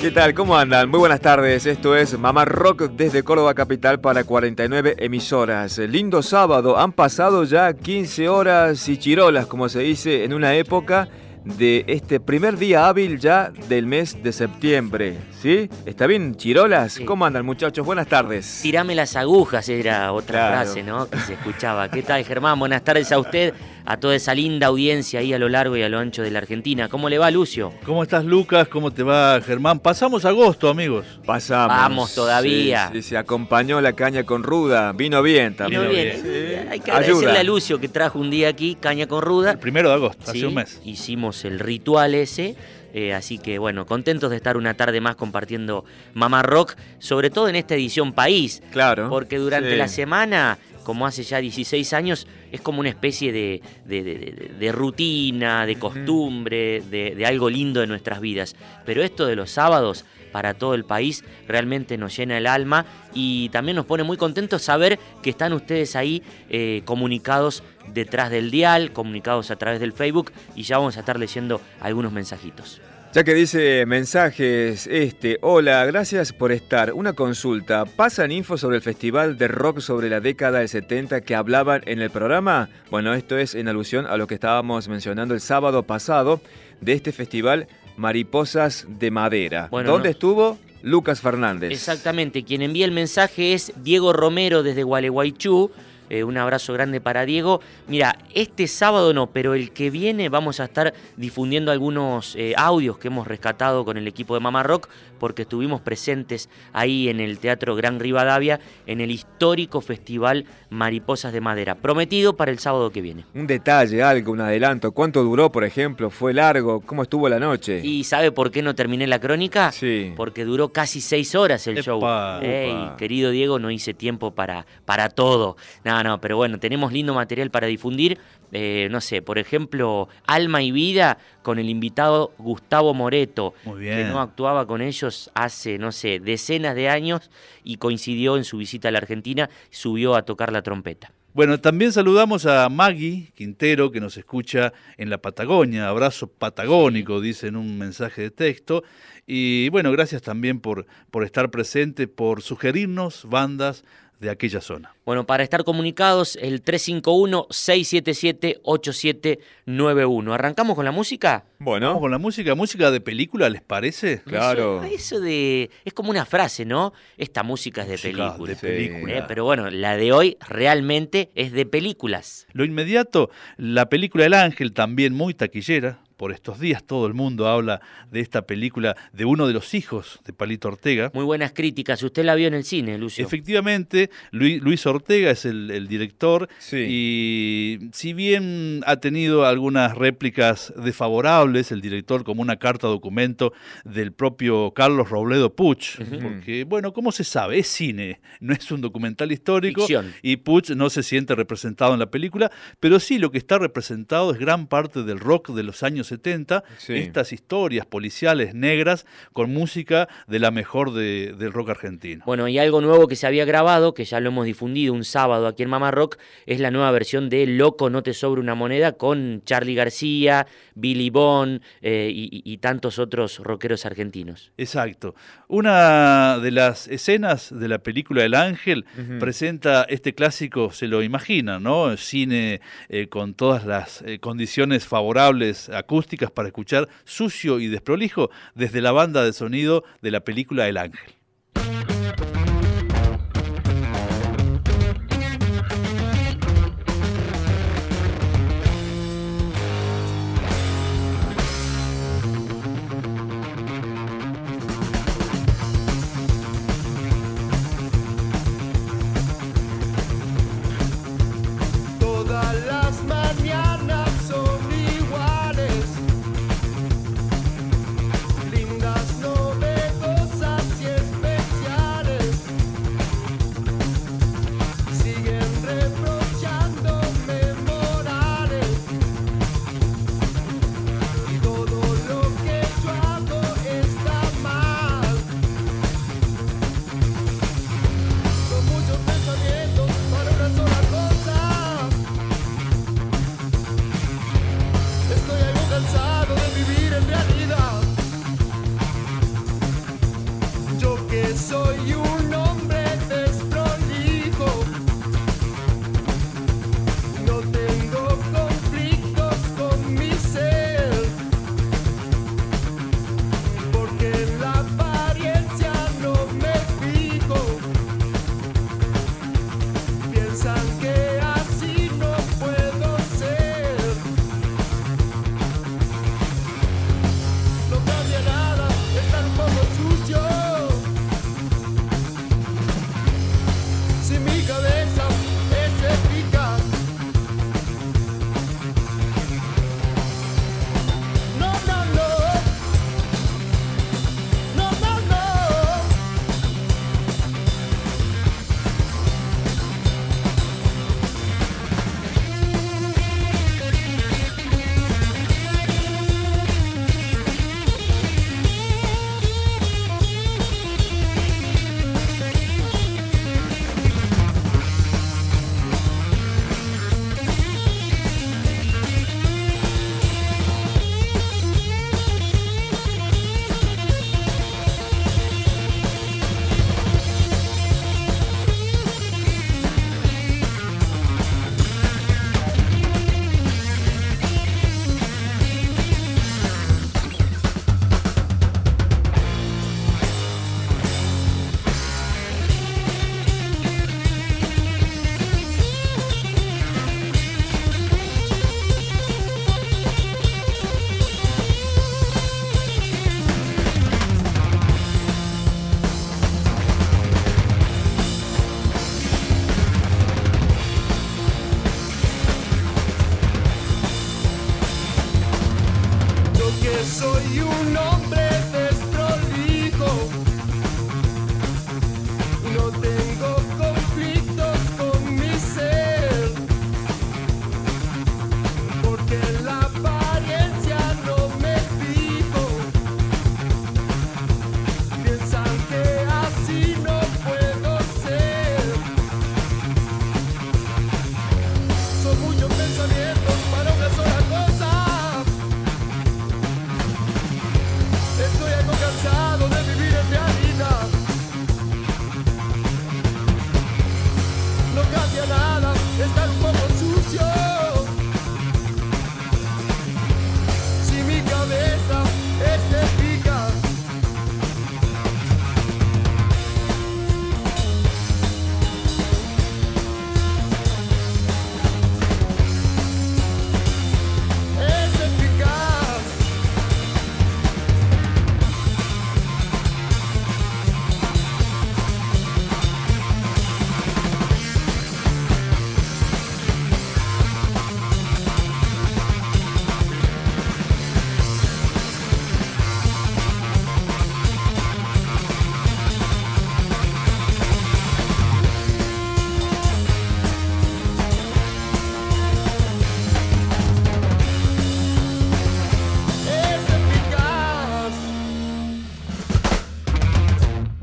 ¿Qué tal? ¿Cómo andan? Muy buenas tardes. Esto es Mamá Rock desde Córdoba Capital para 49 emisoras. Lindo sábado. Han pasado ya 15 horas y chirolas, como se dice, en una época de este primer día hábil ya del mes de septiembre. ¿Sí? ¿Está bien, Chirolas? ¿Cómo andan, muchachos? Buenas tardes. Tirame las agujas era otra frase, ¿no? Que se escuchaba. ¿Qué tal, Germán? Buenas tardes a usted, a toda esa linda audiencia ahí a lo largo y a lo ancho de la Argentina. ¿Cómo le va, Lucio? ¿Cómo estás, Lucas? ¿Cómo te va, Germán? Pasamos agosto, amigos. Pasamos. Vamos todavía. Sí, se acompañó la caña con ruda. Vino bien también. Vino bien. Hay que agradecerle a Lucio que trajo un día aquí caña con ruda. El primero de agosto, hace un mes. Hicimos el ritual ese. Eh, así que bueno, contentos de estar una tarde más compartiendo Mamá Rock, sobre todo en esta edición país. Claro. Porque durante la semana, como hace ya 16 años, es como una especie de, de, rutina, de costumbre, de, algo lindo de nuestras vidas. Pero esto de los sábados para todo el país realmente nos llena el alma y también nos pone muy contentos saber que están ustedes ahí eh, comunicados detrás del dial, comunicados a través del Facebook y ya vamos a estar leyendo algunos mensajitos. Ya que dice mensajes, este, hola, gracias por estar. Una consulta, ¿pasan info sobre el festival de rock sobre la década del 70 que hablaban en el programa? Bueno, esto es en alusión a lo que estábamos mencionando el sábado pasado de este festival Mariposas de Madera. ¿Dónde estuvo? Lucas Fernández. Exactamente, quien envía el mensaje es Diego Romero desde Gualeguaychú. Eh, un abrazo grande para Diego. Mira, este sábado no, pero el que viene vamos a estar difundiendo algunos eh, audios que hemos rescatado con el equipo de Mamá Rock, porque estuvimos presentes ahí en el Teatro Gran Rivadavia, en el histórico Festival Mariposas de Madera, prometido para el sábado que viene. Un detalle, algo, un adelanto. ¿Cuánto duró, por ejemplo? ¿Fue largo? ¿Cómo estuvo la noche? ¿Y sabe por qué no terminé la crónica? Sí. Porque duró casi seis horas el show. Ey, querido Diego, no hice tiempo para, para todo. Nada no, pero bueno, tenemos lindo material para difundir. Eh, no sé, por ejemplo, Alma y Vida con el invitado Gustavo Moreto, que no actuaba con ellos hace, no sé, decenas de años y coincidió en su visita a la Argentina, subió a tocar la trompeta. Bueno, también saludamos a Maggie Quintero, que nos escucha en la Patagonia. Abrazo patagónico, dice en un mensaje de texto. Y bueno, gracias también por, por estar presente, por sugerirnos bandas de aquella zona. Bueno, para estar comunicados, el 351-677-8791. ¿Arrancamos con la música? Bueno. ¿Vamos con la música? ¿Música de película, les parece? Claro. Eso, de... Es como una frase, ¿no? Esta música es de película. De película. Eh, pero bueno, la de hoy realmente es de películas. Lo inmediato, la película El Ángel, también muy taquillera, por estos días todo el mundo habla de esta película de uno de los hijos de Palito Ortega. Muy buenas críticas. Usted la vio en el cine, Lucio. Efectivamente, Luis, Ortega es el, director y si bien ha tenido algunas réplicas desfavorables, el director como una carta documento del propio Carlos Robledo Puch, porque bueno, ¿cómo se sabe? Es cine, no es un documental histórico y Puch no se siente representado en la película, pero sí lo que está representado es gran parte del rock de los años 70, estas historias policiales negras con música de la mejor del rock argentino. Bueno, y algo nuevo que se había grabado, que ya lo hemos difundido un sábado aquí en Mamá Rock, es la nueva versión de Loco no te sobra una moneda con Charlie García, Billy Bond eh, y, tantos otros rockeros argentinos. Exacto. Una de las escenas de la película El Ángel presenta este clásico, se lo imagina, ¿no? Cine eh, con todas las eh, condiciones favorables acústicas para escuchar sucio y desprolijo desde la banda de sonido de la película El Ángel.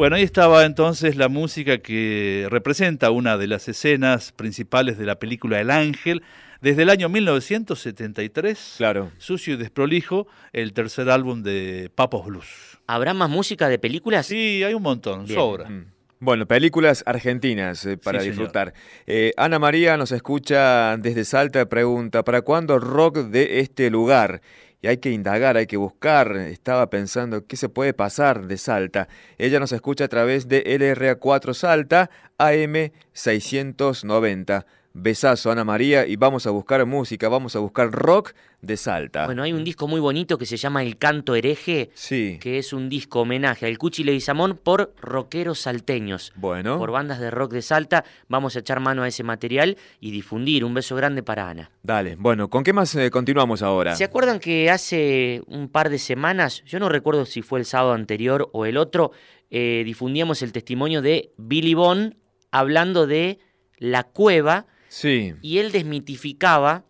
Bueno, ahí estaba entonces la música que representa una de las escenas principales de la película El Ángel. Desde el año 1973, claro. Sucio y Desprolijo, el tercer álbum de Papos Blues. ¿Habrá más música de películas? Sí, hay un montón, sobra. Mm. Bueno, películas argentinas eh, para disfrutar. Eh, Ana María nos escucha desde Salta, pregunta, ¿para cuándo rock de este lugar? Y hay que indagar, hay que buscar. Estaba pensando qué se puede pasar de Salta. Ella nos escucha a través de LRA4 Salta AM 690. Besazo, Ana María, y vamos a buscar música, vamos a buscar rock de Salta. Bueno, hay un disco muy bonito que se llama El Canto Hereje, sí. que es un disco homenaje al Cuchi Leguizamón por rockeros salteños. Bueno. Por bandas de rock de Salta. Vamos a echar mano a ese material y difundir. Un beso grande para Ana. Dale, bueno, ¿con qué más eh, continuamos ahora? ¿Se acuerdan que hace un par de semanas, yo no recuerdo si fue el sábado anterior o el otro, eh, difundíamos el testimonio de Billy Bond hablando de la cueva Sí. Y él desmitificaba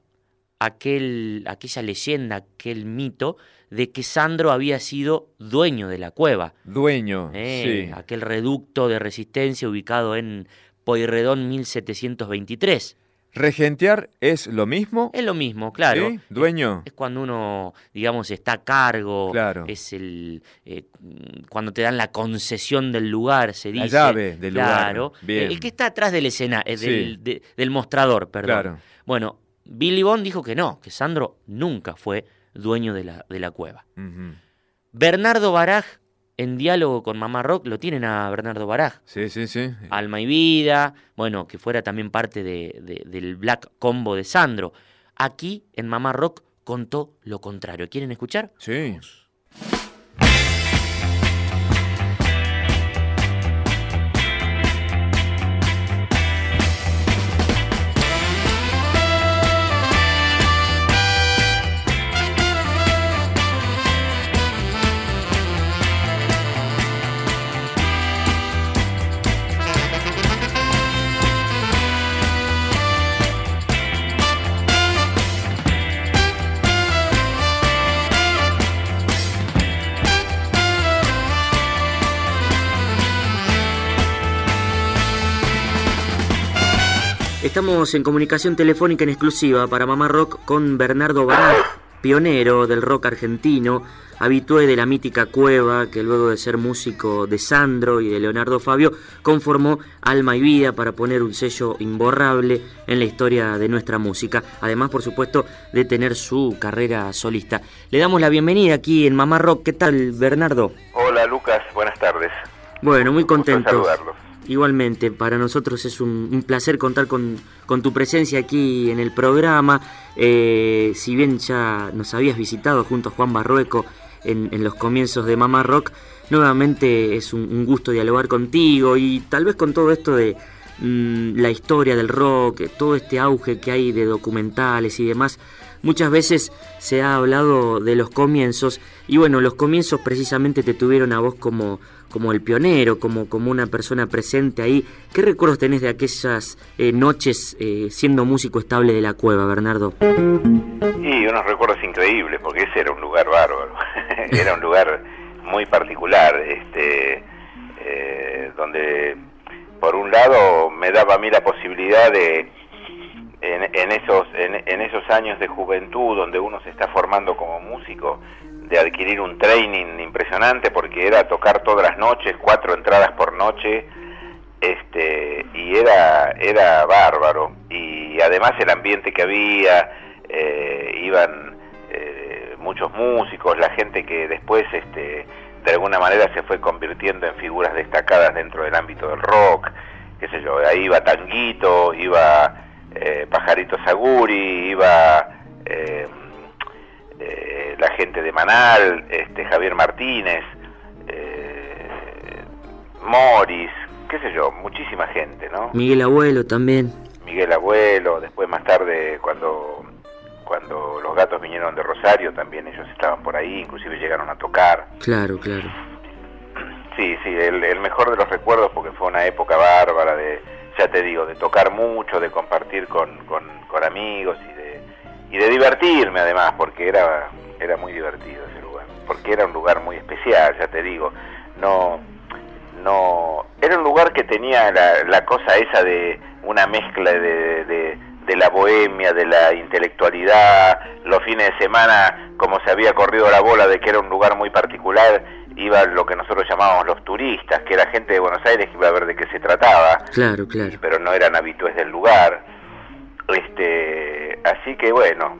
aquel, aquella leyenda, aquel mito de que Sandro había sido dueño de la cueva. Dueño, eh, Aquel reducto de resistencia ubicado en Poirredón 1723. ¿Regentear es lo mismo? Es lo mismo, claro. ¿Dueño? Es, cuando uno, digamos, está a cargo. Claro. Es el. Eh, cuando te dan la concesión del lugar, se dice. La llave del lugar. Claro. El que está atrás de la escena, eh, del, del, mostrador, perdón. Claro. Bueno, Billy Bond dijo que no, que Sandro nunca fue dueño de la, de la cueva. Bernardo Baraj en diálogo con Mamá Rock lo tienen a Bernardo Baraj. Sí, sí, sí. Alma y Vida, bueno, que fuera también parte de, del Black Combo de Sandro. Aquí, en Mamá Rock, contó lo contrario. ¿Quieren escuchar? Sí. Estamos en comunicación telefónica en exclusiva para Mamá Rock con Bernardo Baraj, pionero del rock argentino, habitué de la mítica Cueva, que luego de ser músico de Sandro y de Leonardo Fabio, conformó Alma y Vida para poner un sello imborrable en la historia de nuestra música, además por supuesto de tener su carrera solista. Le damos la bienvenida aquí en Mamá Rock. ¿Qué tal, Bernardo? Hola, Lucas, buenas tardes. Bueno, muy contento. Igualmente, para nosotros es un, placer contar con, tu presencia aquí en el programa. Eh, si bien ya nos habías visitado junto a Juan Barrueco en, los comienzos de Mamá Rock, nuevamente es un, gusto dialogar contigo y tal vez con todo esto de mm, la historia del rock, todo este auge que hay de documentales y demás, muchas veces se ha hablado de los comienzos y bueno, los comienzos precisamente te tuvieron a vos como, como el pionero, como, como una persona presente ahí. ¿Qué recuerdos tenés de aquellas eh, noches eh, siendo músico estable de la cueva, Bernardo? Y unos recuerdos increíbles, porque ese era un lugar bárbaro, era un lugar muy particular, este, eh, donde por un lado me daba a mí la posibilidad de en, esos en, esos años de juventud donde uno se está formando como músico de adquirir un training impresionante porque era tocar todas las noches cuatro entradas por noche este y era era bárbaro. Y además el ambiente que había eh, iban eh, muchos músicos la gente que después este de alguna manera se fue convirtiendo en figuras destacadas dentro del ámbito del rock qué sé yo ahí iba Tanguito iba eh, Pajarito Saguri, iba eh, eh, la gente de Manal, este, Javier Martínez, Morris, qué sé yo, muchísima gente, ¿no? Miguel Abuelo también. Miguel Abuelo, después más tarde cuando cuando los gatos vinieron de Rosario también ellos estaban por ahí, inclusive llegaron a tocar. Claro, claro. Sí, sí, el mejor de los recuerdos porque fue una época bárbara de ya te digo, de tocar mucho, de compartir con, con, amigos y de, y de divertirme además, porque era, era muy divertido ese lugar, porque era un lugar muy especial, ya te digo, no, no, era un lugar que tenía la, cosa esa de una mezcla de, de la bohemia, de la intelectualidad, los fines de semana, como se había corrido la bola de que era un lugar muy particular, iban lo que nosotros llamábamos los turistas, que era gente de Buenos Aires que iba a ver de qué se trataba. Claro, claro. Pero no eran habitués del lugar. Este, así que bueno,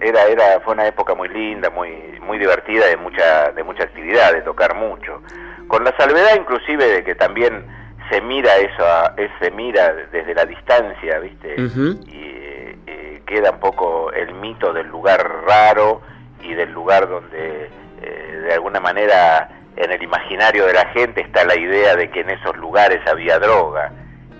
era era fue una época muy linda, muy muy divertida, de mucha de mucha actividad, de tocar mucho. Con la salvedad inclusive de que también se mira eso, se mira desde la distancia, ¿viste? Y eh, queda un poco el mito del lugar raro y del lugar donde de alguna manera en el imaginario de la gente está la idea de que en esos lugares había droga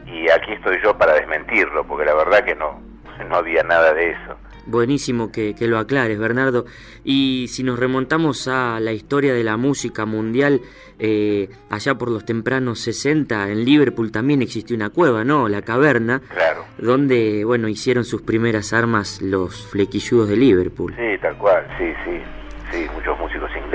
y aquí estoy yo para desmentirlo porque la verdad que no, no había nada de eso. Buenísimo que, lo aclares, Bernardo. Y si nos remontamos a la historia de la música mundial, eh, allá por los tempranos 60, en Liverpool también existió una cueva, ¿no? La caverna. Claro. Donde, bueno, hicieron sus primeras armas los flequilludos de Liverpool. Sí, tal cual, sí, sí. Sí, muchos músicos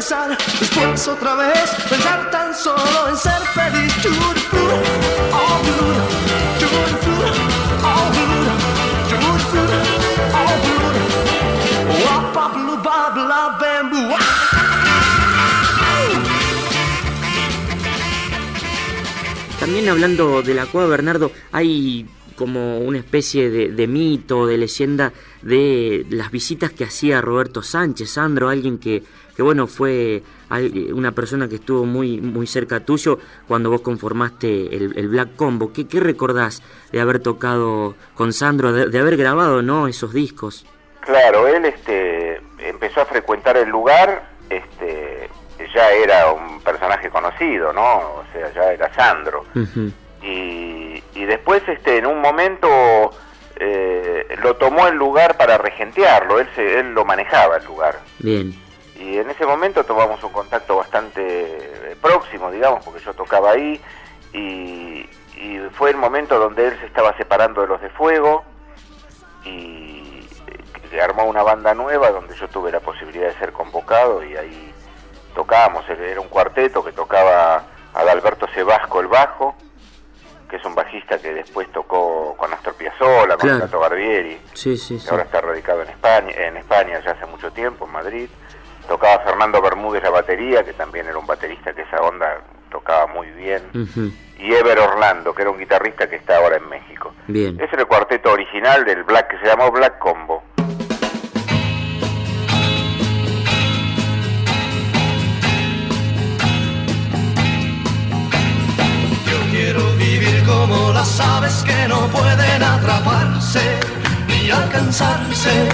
después otra vez pensar tan solo en ser feliz. También hablando de la cueva, Bernardo, hay como una especie de, de, mito, de leyenda de las visitas que hacía Roberto Sánchez, Sandro, alguien que que bueno, fue una persona que estuvo muy, muy cerca tuyo cuando vos conformaste el, Black Combo. ¿Qué, ¿Qué, recordás de haber tocado con Sandro, de, haber grabado ¿no? esos discos? Claro, él este, empezó a frecuentar el lugar, este, ya era un personaje conocido, ¿no? O sea, ya era Sandro. y, y, después, este, en un momento, eh, lo tomó el lugar para regentearlo, él, se, él lo manejaba el lugar. Bien y en ese momento tomamos un contacto bastante eh, próximo, digamos, porque yo tocaba ahí y, fue el momento donde él se estaba separando de los de Fuego y eh, armó una banda nueva donde yo tuve la posibilidad de ser convocado y ahí tocábamos, era un cuarteto que tocaba Adalberto Sebasco el bajo, que es un bajista que después tocó con Astor Piazzolla, con claro. Barbieri, sí, sí, que ahora está radicado en España, en España ya hace mucho tiempo, en Madrid tocaba Fernando Bermúdez la batería, que también era un baterista que esa onda tocaba muy bien, y Ever Orlando, que era un guitarrista que está ahora en México. Bien. Ese era el cuarteto original del Black, que se llamó Black Combo. como las aves que no pueden atraparse ni alcanzarse.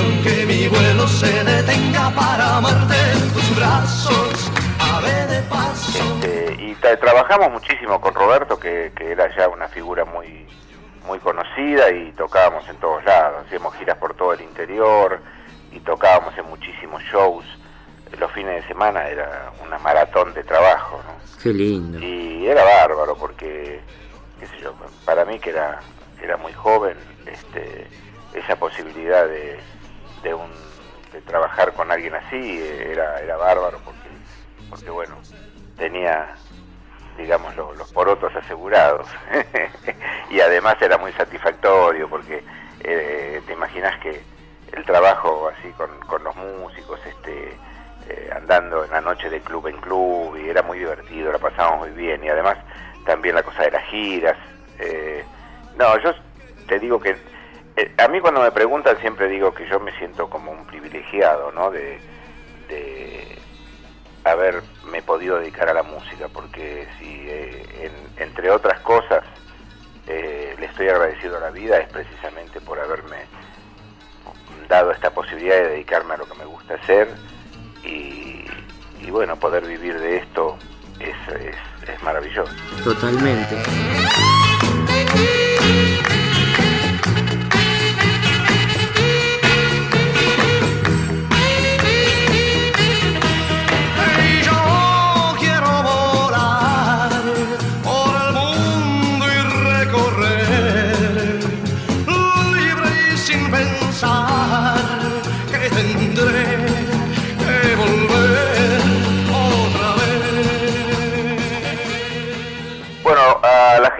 Aunque mi vuelo se detenga para amarte en tus brazos, ave de paso. Este, y trabajamos muchísimo con Roberto, que, que era ya una figura muy muy conocida y tocábamos en todos lados, hacíamos giras por todo el interior y tocábamos en muchísimos shows. Los fines de semana era una maratón de trabajo, ¿no? Qué lindo. Y era bárbaro porque, qué sé yo, para mí que era, era muy joven, este, esa posibilidad de, de, un, de trabajar con alguien así era, era bárbaro porque, porque bueno, tenía digamos, los, porotos asegurados. y además era muy satisfactorio porque eh, te imaginas que el trabajo así con, con los músicos, este, eh, andando en la noche de club en club, y era muy divertido, la pasábamos muy bien. Y además también la cosa de las giras. Eh, no, yo te digo que a mí cuando me preguntan siempre digo que yo me siento como un privilegiado, ¿no? De, haberme podido dedicar a la música, porque si eh, entre otras cosas eh, le estoy agradecido a la vida es precisamente por haberme dado esta posibilidad de dedicarme a lo que me gusta hacer y, bueno, poder vivir de esto es, es, es maravilloso. Totalmente.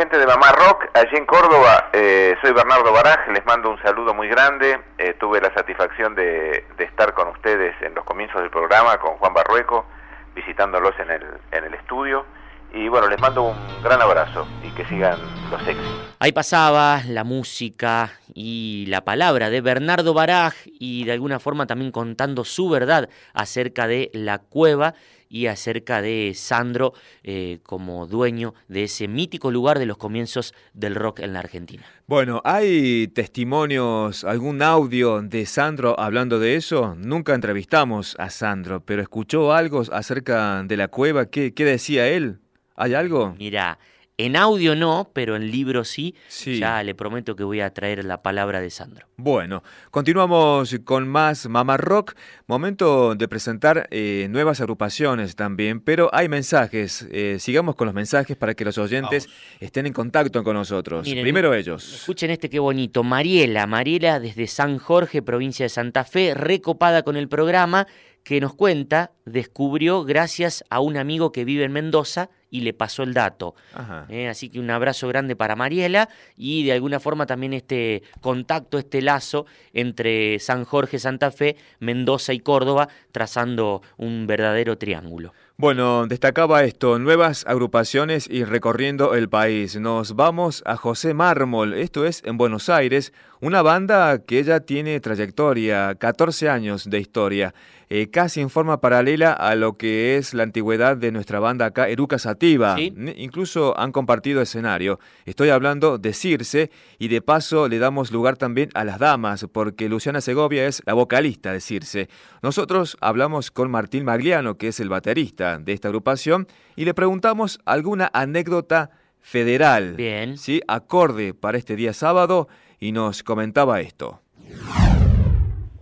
Gente de Mamá Rock, allí en Córdoba, eh, soy Bernardo Baraj, les mando un saludo muy grande, eh, tuve la satisfacción de, estar con ustedes en los comienzos del programa, con Juan Barrueco, visitándolos en el, en el estudio, y bueno, les mando un gran abrazo y que sigan los éxitos. Ahí pasaba la música y la palabra de Bernardo Baraj y de alguna forma también contando su verdad acerca de la cueva y acerca de Sandro eh, como dueño de ese mítico lugar de los comienzos del rock en la Argentina. Bueno, ¿hay testimonios, algún audio de Sandro hablando de eso? Nunca entrevistamos a Sandro, pero ¿escuchó algo acerca de la cueva? ¿Qué, qué decía él? ¿Hay algo? Mira, en audio no, pero en libro sí. Ya le prometo que voy a traer la palabra de Sandro. Bueno, continuamos con más Mama Rock. Momento de presentar eh, nuevas agrupaciones también, pero hay mensajes. Eh, sigamos con los mensajes para que los oyentes estén en contacto con nosotros. Primero ellos. Escuchen este qué bonito. Mariela, Mariela desde San Jorge, provincia de Santa Fe, recopada con el programa que nos cuenta, descubrió gracias a un amigo que vive en Mendoza y le pasó el dato. Eh, así que un abrazo grande para Mariela y de alguna forma también este contacto, este lazo entre San Jorge, Santa Fe, Mendoza y Córdoba, trazando un verdadero triángulo. Bueno, destacaba esto, nuevas agrupaciones y recorriendo el país. Nos vamos a José Mármol, esto es en Buenos Aires, una banda que ya tiene trayectoria, 14 años de historia. Eh, casi en forma paralela a lo que es la antigüedad de nuestra banda acá, Eruca Sativa. Incluso han compartido escenario. Estoy hablando de Circe y de paso le damos lugar también a las damas, porque Luciana Segovia es la vocalista de Circe. Nosotros hablamos con Martín Magliano, que es el baterista de esta agrupación, y le preguntamos alguna anécdota federal. Bien. ¿sí? Acorde para este día sábado, y nos comentaba esto.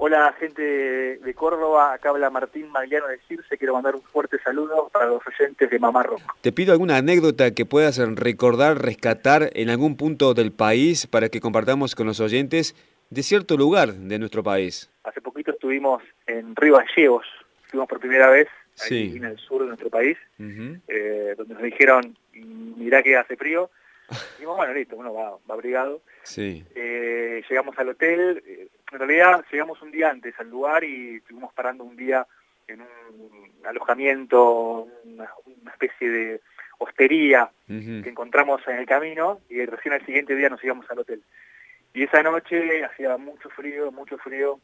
Hola gente de Córdoba, acá habla Martín Magliano de Circe, quiero mandar un fuerte saludo para los oyentes de Mamá Rock. Te pido alguna anécdota que puedas recordar, rescatar en algún punto del país para que compartamos con los oyentes de cierto lugar de nuestro país. Hace poquito estuvimos en Río Gallegos, fuimos por primera vez aquí en el sur de nuestro país, eh, donde nos dijeron, mirá que hace frío, y dijimos, bueno, listo, uno va, va abrigado. Sí. Eh, llegamos al hotel, eh, en realidad llegamos un día antes al lugar y estuvimos parando un día en un alojamiento, una, especie de hostería que encontramos en el camino y recién al siguiente día nos íbamos al hotel. Y esa noche hacía mucho frío, mucho frío,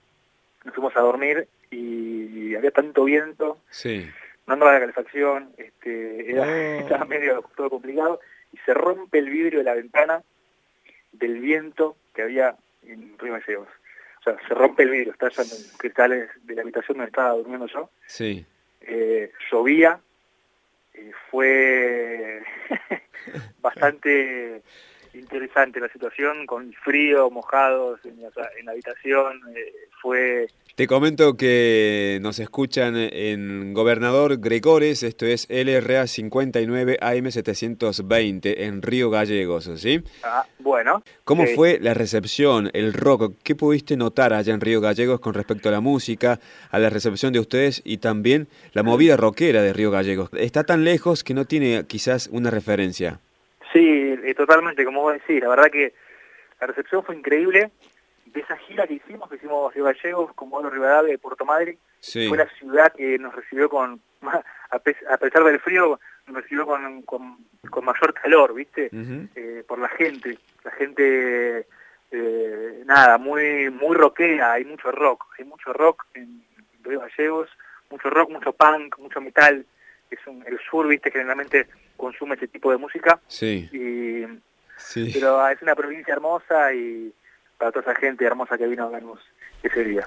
nos fuimos a dormir y había tanto viento, sí. no andaba la calefacción, este, era, oh. estaba medio todo complicado y se rompe el vidrio de la ventana del viento que había en Río Gallegos. O sea, se rompe el vidrio, está en cristales de la habitación donde estaba durmiendo yo. Sí. Eh, llovía, fue bastante interesante la situación, con frío, mojados en la, habitación, eh, fue... Te comento que nos escuchan en Gobernador Gregores, esto es LRA 59 AM 720 en Río Gallegos, ¿sí? Ah, bueno. ¿Cómo fue la recepción, el rock? ¿Qué pudiste notar allá en Río Gallegos con respecto a la música, a la recepción de ustedes y también la movida rockera de Río Gallegos? Está tan lejos que no tiene quizás una referencia. Sí, eh, totalmente, como vos decís, la verdad que la recepción fue increíble. De esa gira que hicimos, que hicimos Río Gallegos, Comodoro Rivadavia de Puerto Madre, fue la ciudad que nos recibió con, a pesar del frío, nos recibió con, con, mayor calor, ¿viste? Eh, por la gente, la gente, eh, nada, muy muy rockera, hay mucho rock, hay mucho rock en Río Gallegos, mucho rock, mucho punk, mucho metal, es el sur, ¿viste? Generalmente consume ese tipo de música. Sí. Y, Pero es una provincia hermosa y para toda esa gente hermosa que vino a vernos ese día.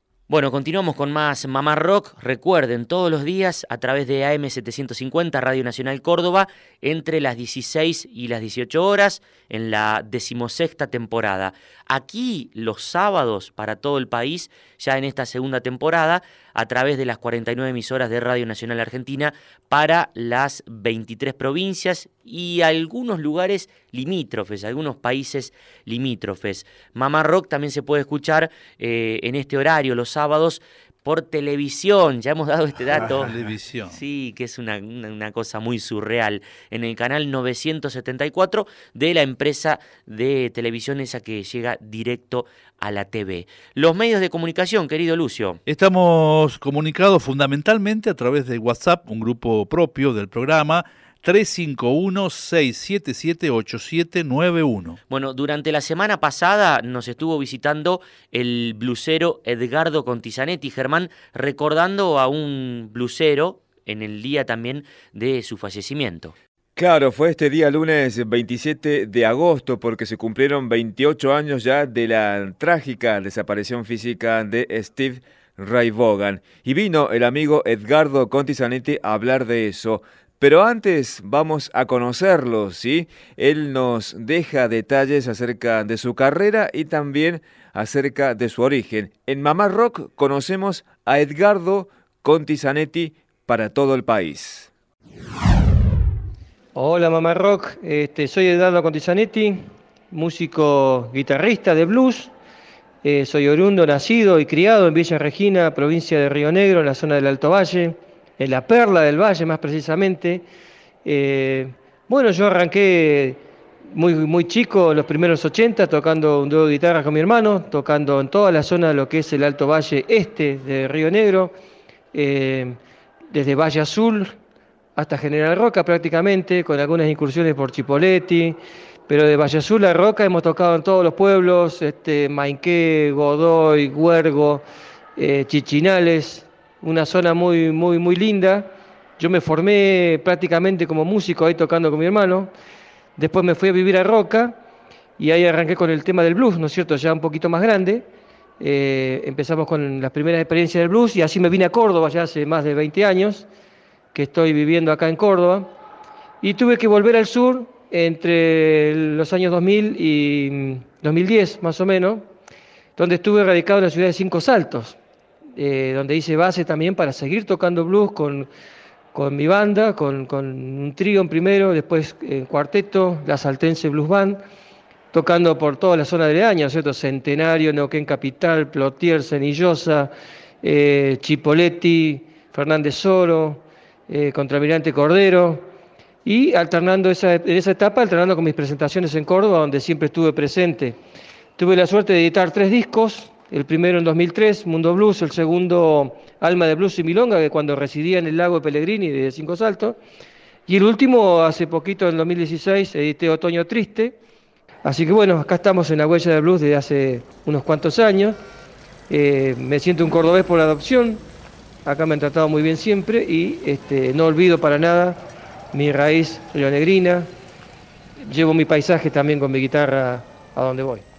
Bueno, continuamos con más Mamá Rock. Recuerden, todos los días a través de AM750 Radio Nacional Córdoba, entre las 16 y las 18 horas, en la decimosexta temporada. Aquí los sábados para todo el país, ya en esta segunda temporada, a través de las 49 emisoras de Radio Nacional Argentina para las 23 provincias y algunos lugares limítrofes, algunos países limítrofes. Mamá Rock también se puede escuchar eh, en este horario los sábados por televisión, ya hemos dado este dato. televisión. Sí, que es una, una, cosa muy surreal. En el canal 974 de la empresa de televisión esa que llega directo a la TV. Los medios de comunicación, querido Lucio. Estamos comunicados fundamentalmente a través de WhatsApp, un grupo propio del programa 351-677-8791. Bueno, durante la semana pasada nos estuvo visitando el blusero Edgardo Contizanetti, Germán, recordando a un blusero en el día también de su fallecimiento. Claro, fue este día lunes 27 de agosto porque se cumplieron 28 años ya de la trágica desaparición física de Steve Ray Vaughan. Y vino el amigo Edgardo Contizanetti a hablar de eso. Pero antes vamos a conocerlo, ¿sí? Él nos deja detalles acerca de su carrera y también acerca de su origen. En Mamá Rock conocemos a Edgardo Contizanetti para todo el país. Hola Mamá Rock, este, soy Edgardo Contizanetti, músico guitarrista de blues. Eh, soy oriundo, nacido y criado en Villa Regina, provincia de Río Negro, en la zona del Alto Valle, en la perla del Valle más precisamente. Eh, bueno, yo arranqué muy, muy chico, los primeros 80, tocando un dúo de guitarra con mi hermano, tocando en toda la zona de lo que es el Alto Valle Este de Río Negro, eh, desde Valle Azul hasta General Roca prácticamente, con algunas incursiones por Chipoletti, pero de Valle Azul a Roca hemos tocado en todos los pueblos, este, Mainqué, Godoy, Huergo, eh, Chichinales, una zona muy, muy, muy linda. Yo me formé prácticamente como músico ahí tocando con mi hermano. Después me fui a vivir a Roca y ahí arranqué con el tema del blues, ¿no es cierto? Ya un poquito más grande. Eh, empezamos con las primeras experiencias del blues y así me vine a Córdoba ya hace más de 20 años que estoy viviendo acá en Córdoba, y tuve que volver al sur entre los años 2000 y 2010, más o menos, donde estuve radicado en la ciudad de Cinco Saltos, eh, donde hice base también para seguir tocando blues con, con mi banda, con, un trío en primero, después en cuarteto, la Saltense Blues Band, tocando por toda la zona de Año, ¿cierto? Centenario, Neuquén Capital, Plotier, Cenillosa, eh, Chipoletti, Fernández Soro, eh, contra Almirante Cordero, y alternando esa, en esa etapa, alternando con mis presentaciones en Córdoba, donde siempre estuve presente. Tuve la suerte de editar tres discos, el primero en 2003, Mundo Blues, el segundo, Alma de Blues y Milonga, que cuando residía en el lago de Pellegrini de Cinco Saltos, y el último, hace poquito, en 2016, edité Otoño Triste. Así que bueno, acá estamos en la huella de blues desde hace unos cuantos años. Eh, me siento un cordobés por adopción, acá me han tratado muy bien siempre y este, no olvido para nada mi raíz rionegrina, llevo mi paisaje también con mi guitarra a donde voy.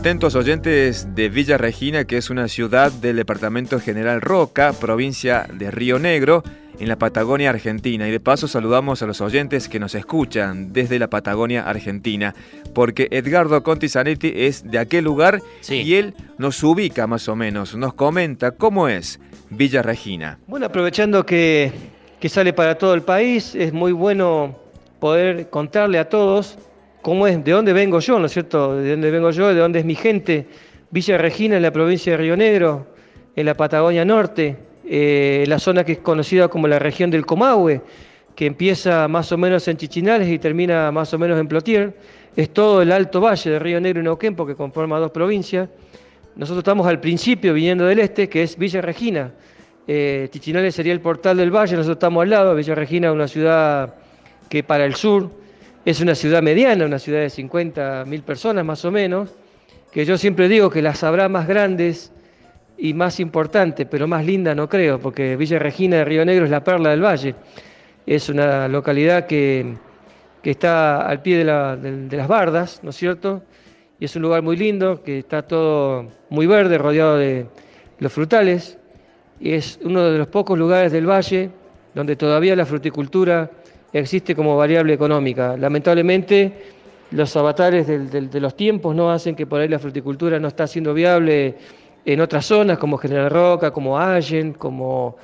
Atentos oyentes de Villa Regina, que es una ciudad del departamento General Roca, provincia de Río Negro, en la Patagonia Argentina. Y de paso saludamos a los oyentes que nos escuchan desde la Patagonia Argentina, porque Edgardo Conti Zanetti es de aquel lugar y él nos ubica más o menos, nos comenta cómo es Villa Regina. Bueno, aprovechando que, que sale para todo el país, es muy bueno poder contarle a todos cómo es, de dónde vengo yo, ¿no es cierto? De dónde vengo yo, de dónde es mi gente. Villa Regina en la provincia de Río Negro, en la Patagonia Norte, eh, la zona que es conocida como la región del Comahue, que empieza más o menos en Chichinales y termina más o menos en Plotier. Es todo el alto valle de Río Negro y Neuquén, porque conforma dos provincias. Nosotros estamos al principio, viniendo del este, que es Villa Regina. Eh, Chichinales sería el portal del valle, nosotros estamos al lado. Villa Regina es una ciudad que para el sur es una ciudad mediana, una ciudad de 50.000 personas más o menos, que yo siempre digo que las habrá más grandes y más importantes, pero más lindas no creo, porque Villa Regina de Río Negro es la perla del valle. Es una localidad que, está al pie de, de, las bardas, ¿no es cierto? Y es un lugar muy lindo, que está todo muy verde, rodeado de los frutales. Y es uno de los pocos lugares del valle donde todavía la fruticultura existe como variable económica. Lamentablemente, los avatares de los tiempos no hacen que por ahí la fruticultura no está siendo viable en otras zonas como General Roca, como Allen, como,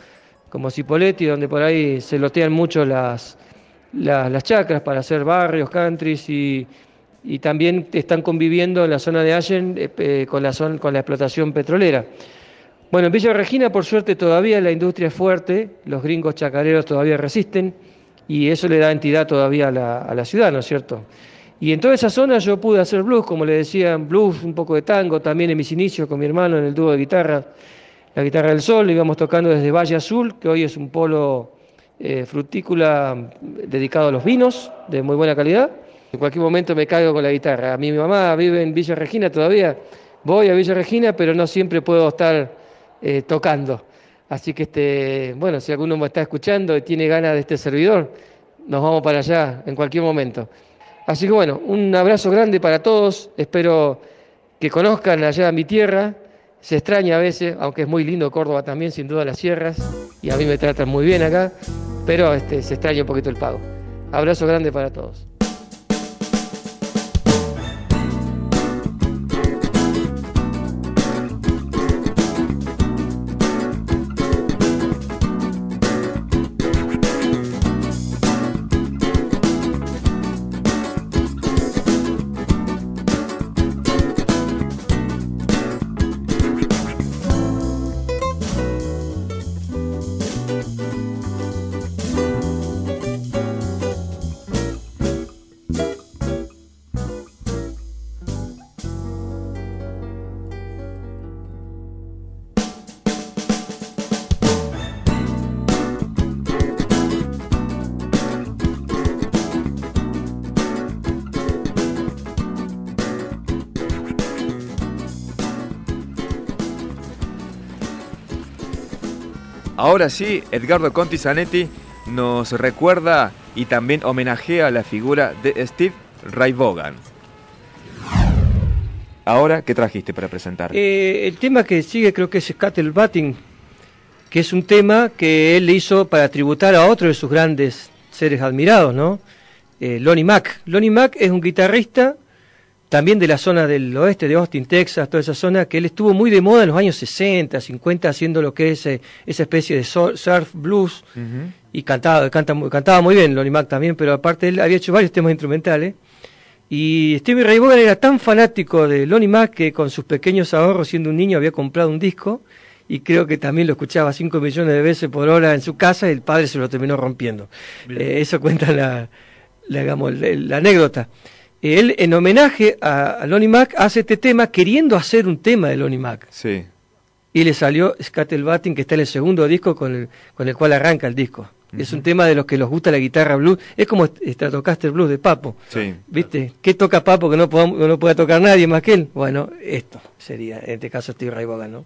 como Cipoletti, donde por ahí se lotean mucho las, las, chacras para hacer barrios, countries y, también están conviviendo en la zona de Allen eh, eh, con, la con la explotación petrolera. Bueno, en Villa Regina, por suerte, todavía la industria es fuerte, los gringos chacareros todavía resisten y eso le da entidad todavía a la, a la ciudad, ¿no es cierto? Y en toda esa zona yo pude hacer blues, como le decían, blues, un poco de tango, también en mis inicios con mi hermano en el dúo de guitarra, la guitarra del sol, íbamos tocando desde Valle Azul, que hoy es un polo eh, frutícola dedicado a los vinos, de muy buena calidad. En cualquier momento me caigo con la guitarra. A mi mamá vive en Villa Regina todavía, voy a Villa Regina, pero no siempre puedo estar eh, tocando. Así que, este, bueno, si alguno me está escuchando y tiene ganas de este servidor, nos vamos para allá en cualquier momento. Así que bueno, un abrazo grande para todos. Espero que conozcan allá mi tierra. Se extraña a veces, aunque es muy lindo Córdoba también, sin duda las sierras. Y a mí me tratan muy bien acá. Pero este, se extraña un poquito el pago. Abrazo grande para todos. Ahora sí, Edgardo Conti Zanetti nos recuerda y también homenajea la figura de Steve Ray Vaughan. Ahora, ¿qué trajiste para presentar? Eh, el tema que sigue creo que es Scattle Batting, que es un tema que él hizo para tributar a otro de sus grandes seres admirados, ¿no? Eh, Lonnie Mack. Lonnie Mack es un guitarrista también de la zona del oeste de Austin, Texas, toda esa zona, que él estuvo muy de moda en los años 60, 50, haciendo lo que es eh, esa especie de surf blues, y cantaba, canta, cantaba muy bien Lonnie Mac también, pero aparte él había hecho varios temas instrumentales, y Stevie Ray Vaughan era tan fanático de Lonnie Mac que con sus pequeños ahorros, siendo un niño, había comprado un disco, y creo que también lo escuchaba 5 millones de veces por hora en su casa, y el padre se lo terminó rompiendo. Eh, eso cuenta la, la anécdota él en homenaje a, Lonnie Mac hace este tema queriendo hacer un tema de Lonnie Mac. Sí. Y le salió Scattle que está en el segundo disco con el, con el cual arranca el disco. Es un tema de los que les gusta la guitarra blues. Es como Stratocaster Blues de Papo. Sí. ¿Viste? ¿Qué toca Papo que no, no pueda tocar nadie más que él? Bueno, esto sería, en este caso Steve Ray Vaughan, ¿no?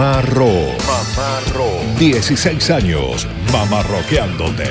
Mamá Rock. Mamá Rock. 16 años mamarroqueándote.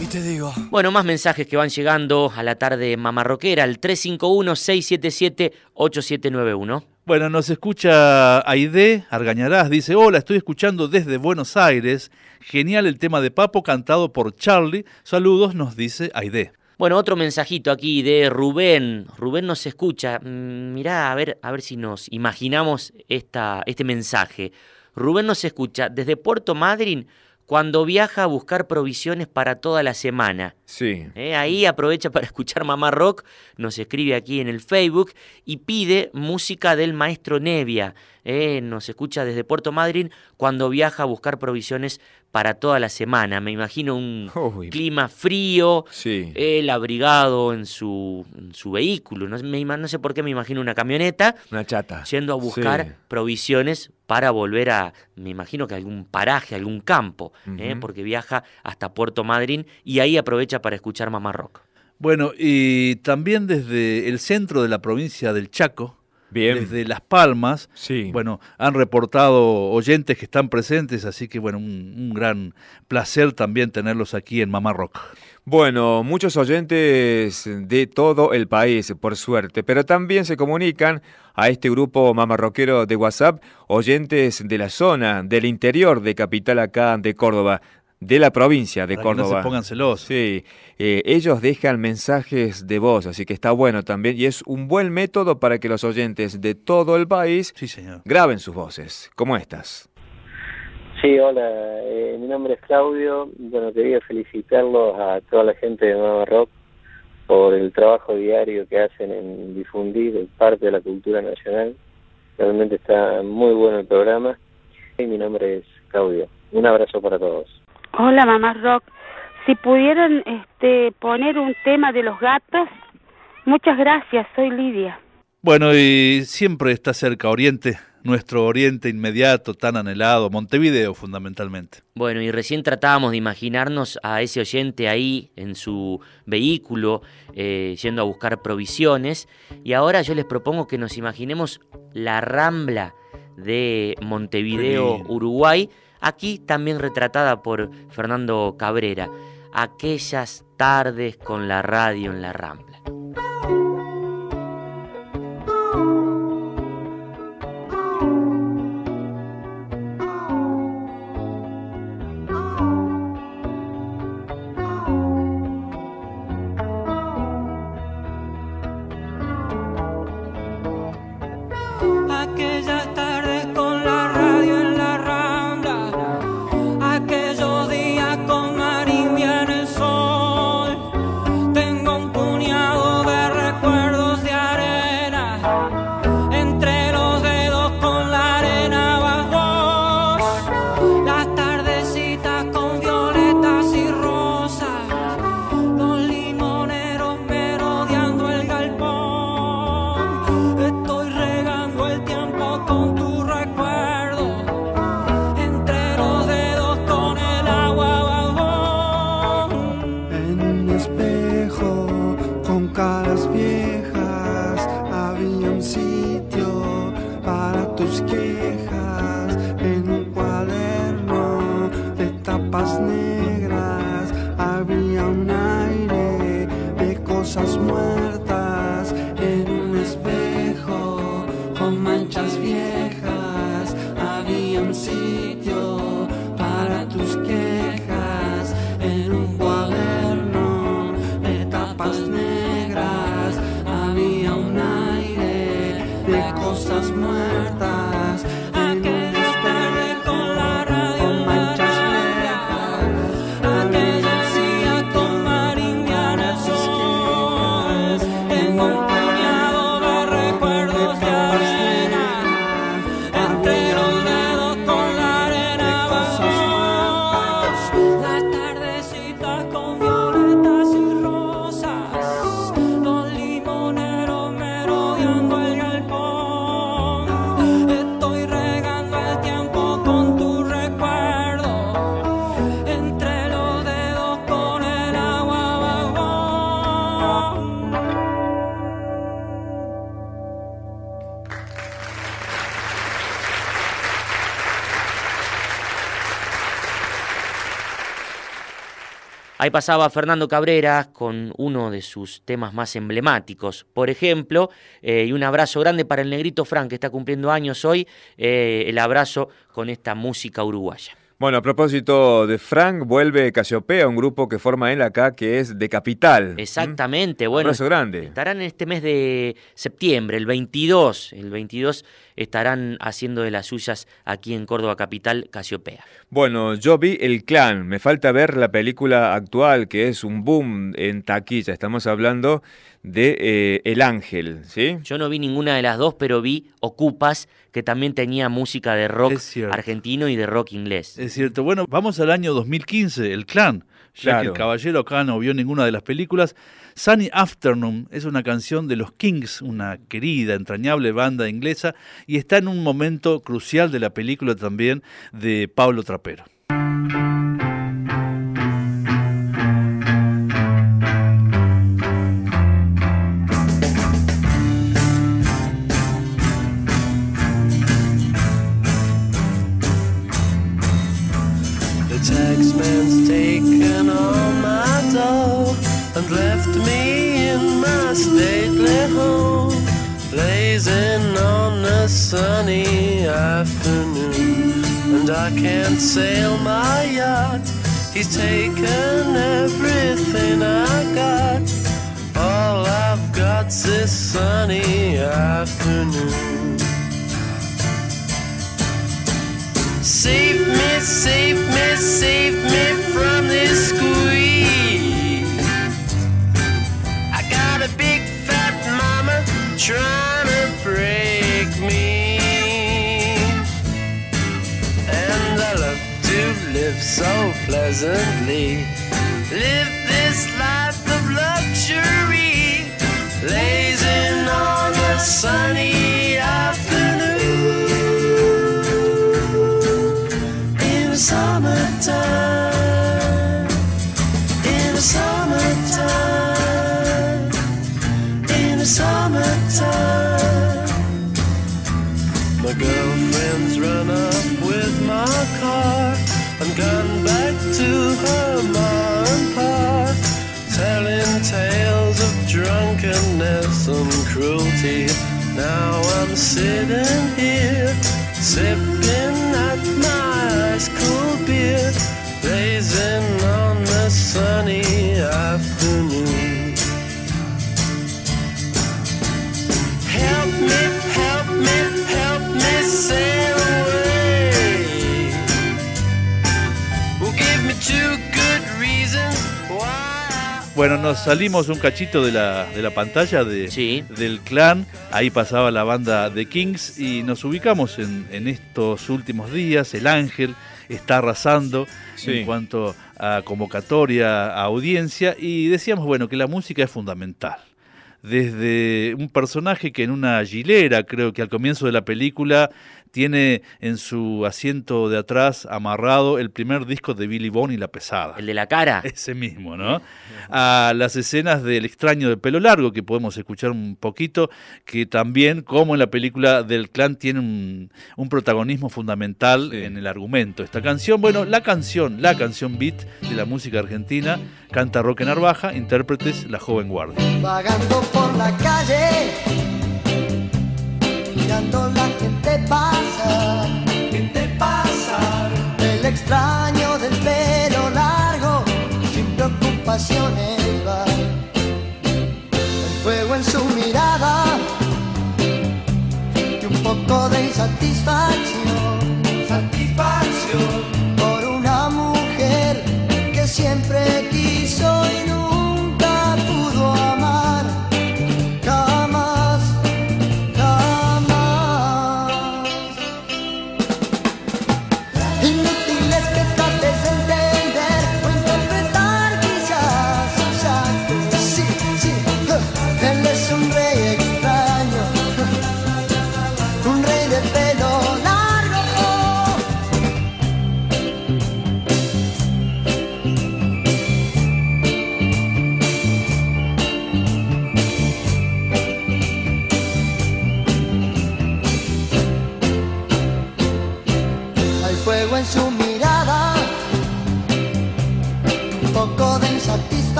Y te digo. Bueno, más mensajes que van llegando a la tarde mamarroquera al 351-677-8791. Bueno, nos escucha Aide Argañarás, dice, hola, estoy escuchando desde Buenos Aires. Genial el tema de Papo cantado por Charlie. Saludos, nos dice Aide. Bueno, otro mensajito aquí de Rubén. Rubén nos escucha. Mm, mirá, a ver, a ver si nos imaginamos esta, este mensaje. Rubén nos escucha desde Puerto Madryn cuando viaja a buscar provisiones para toda la semana. Sí. Eh, ahí aprovecha para escuchar Mamá Rock, nos escribe aquí en el Facebook y pide música del maestro Nevia. Eh, nos escucha desde Puerto Madryn cuando viaja a buscar provisiones para toda la semana. Me imagino un clima frío, él abrigado en su, su vehículo. No, no, sé por qué me imagino una camioneta. Una chata. Yendo a buscar provisiones para volver a, me imagino que algún paraje, algún campo, ¿eh? porque viaja hasta Puerto Madryn y ahí aprovecha para escuchar Mamá Rock. Bueno, y también desde el centro de la provincia del Chaco, desde Las Palmas. Sí. Bueno, han reportado oyentes que están presentes, así que bueno, un, gran placer también tenerlos aquí en Mamá Rock. Bueno, muchos oyentes de todo el país, por suerte, pero también se comunican a este grupo mamarroquero de WhatsApp, oyentes de la zona, del interior de Capital acá de Córdoba de la provincia de Córdoba. Que no se pongan celosos. Sí, eh, ellos dejan mensajes de voz, así que está bueno también y es un buen método para que los oyentes de todo el país sí, señor. graben sus voces. ¿Cómo estás? Sí, hola, eh, mi nombre es Claudio. Bueno, quería felicitarlos a toda la gente de Nueva Rock por el trabajo diario que hacen en difundir parte de la cultura nacional. Realmente está muy bueno el programa. Y mi nombre es Claudio. Un abrazo para todos. Hola, mamá Rock. Si pudieran este, poner un tema de los gatos, muchas gracias, soy Lidia. Bueno, y siempre está cerca Oriente, nuestro Oriente inmediato, tan anhelado, Montevideo fundamentalmente. Bueno, y recién tratábamos de imaginarnos a ese oyente ahí en su vehículo, eh, yendo a buscar provisiones, y ahora yo les propongo que nos imaginemos la rambla de Montevideo, Uruguay, aquí también retratada por Fernando Cabrera, aquellas tardes con la radio en la Rambla. Ahí pasaba Fernando Cabrera con uno de sus temas más emblemáticos, por ejemplo, eh, y un abrazo grande para el negrito Frank, que está cumpliendo años hoy, eh, el abrazo con esta música uruguaya. Bueno, a propósito de Frank, vuelve Casiopea, un grupo que forma él acá, que es de Capital. Exactamente, bueno. Abrazo grande. Estarán en este mes de septiembre, el 22. El 22 estarán haciendo de las suyas aquí en Córdoba Capital, Casiopea. Bueno, yo vi El Clan, me falta ver la película actual, que es un boom en taquilla. Estamos hablando de eh, El Ángel, ¿sí? Yo no vi ninguna de las dos, pero vi Ocupas, que también tenía música de rock argentino y de rock inglés. Es cierto. Bueno, vamos al año 2015, El Clan. Ya que el caballero acá no vio ninguna de las películas. Sunny Afternoon es una canción de los Kings, una querida, entrañable banda inglesa, y está en un momento crucial de la película también de Pablo Trapero. Sunny afternoon and I can't sail my yacht. He's taken everything I got. All I've got's this sunny afternoon. Save me, save me, save me from this squeeze. I got a big fat mama trying to break live so pleasantly. Live this life of luxury, lazing on a sunny afternoon in summertime. Tales of drunkenness and cruelty. Now I'm sitting here, sipping Bueno, nos salimos un cachito de la, de la pantalla de, del clan, ahí pasaba la banda de Kings y nos ubicamos en, en estos últimos días, el Ángel está arrasando en cuanto a convocatoria, a audiencia. Y decíamos, bueno, que la música es fundamental. Desde un personaje que en una gilera, creo que al comienzo de la película, tiene en su asiento de atrás amarrado el primer disco de Billy Bone y La Pesada. El de la cara. Ese mismo, ¿no? A las escenas del extraño de pelo largo, que podemos escuchar un poquito, que también, como en la película del clan, tiene un, protagonismo fundamental en el argumento. Esta canción, bueno, la canción, la canción beat de la música argentina, canta Roque Narvaja, intérpretes La Joven Guardia. Vagando por la calle mirando la gente pasar, gente pasar. El extraño del pelo largo, sin preocupaciones va. El fuego en su mirada y un poco de insatisfacción. Satisfacción por una mujer que siempre quiso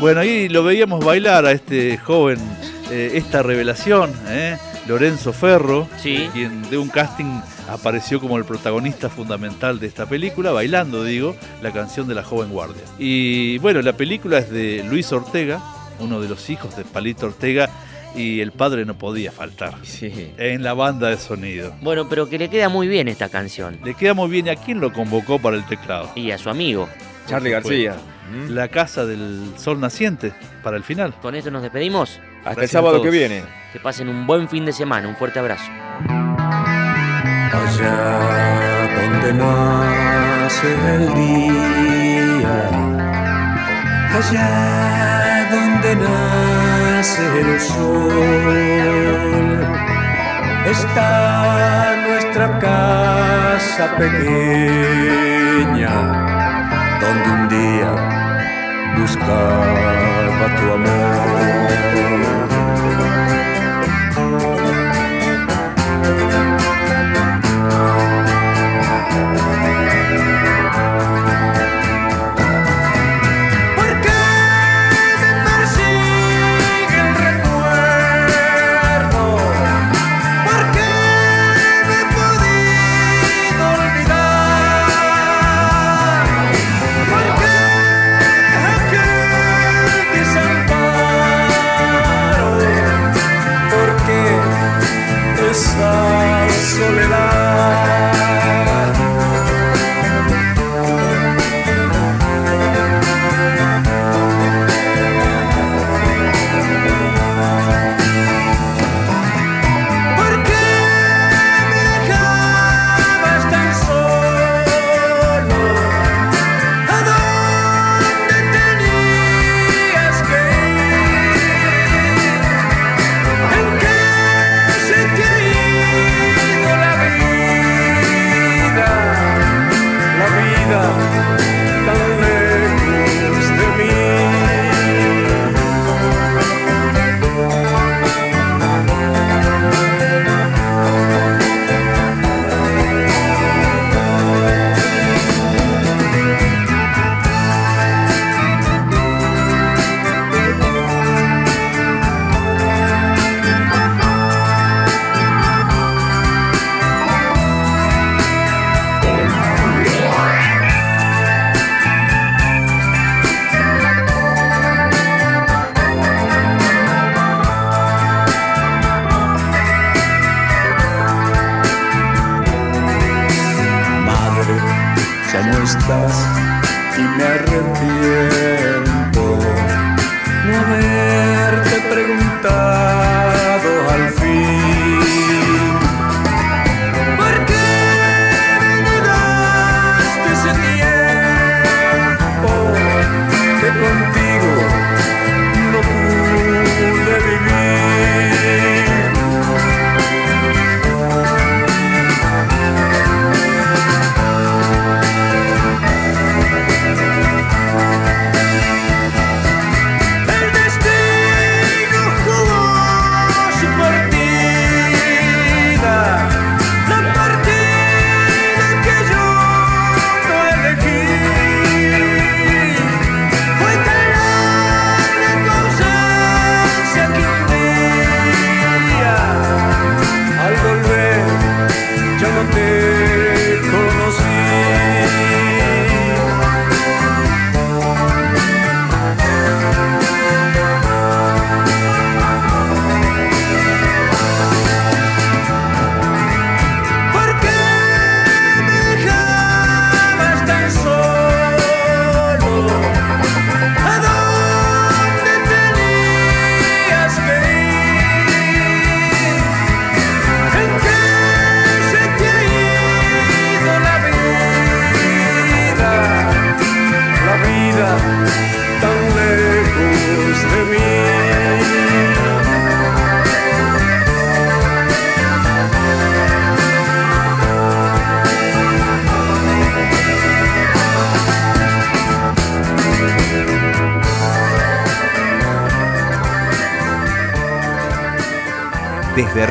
Bueno, ahí lo veíamos bailar a este joven, eh, esta revelación, ¿eh? Lorenzo Ferro, quien de un casting apareció como el protagonista fundamental de esta película, bailando, digo, la canción de la joven guardia. Y bueno, la película es de Luis Ortega, uno de los hijos de Palito Ortega, y el padre no podía faltar en la banda de sonido. Bueno, pero que le queda muy bien esta canción. Le queda muy bien. ¿A quién lo convocó para el teclado? Y a su amigo. Charlie García. La casa del sol naciente para el final. Con esto nos despedimos. Hasta el sábado que viene. Que pasen un buen fin de semana. Un fuerte abrazo. Allá donde nace el día, allá donde nace el sol, está nuestra casa pequeña donde un día buscaba tu amor.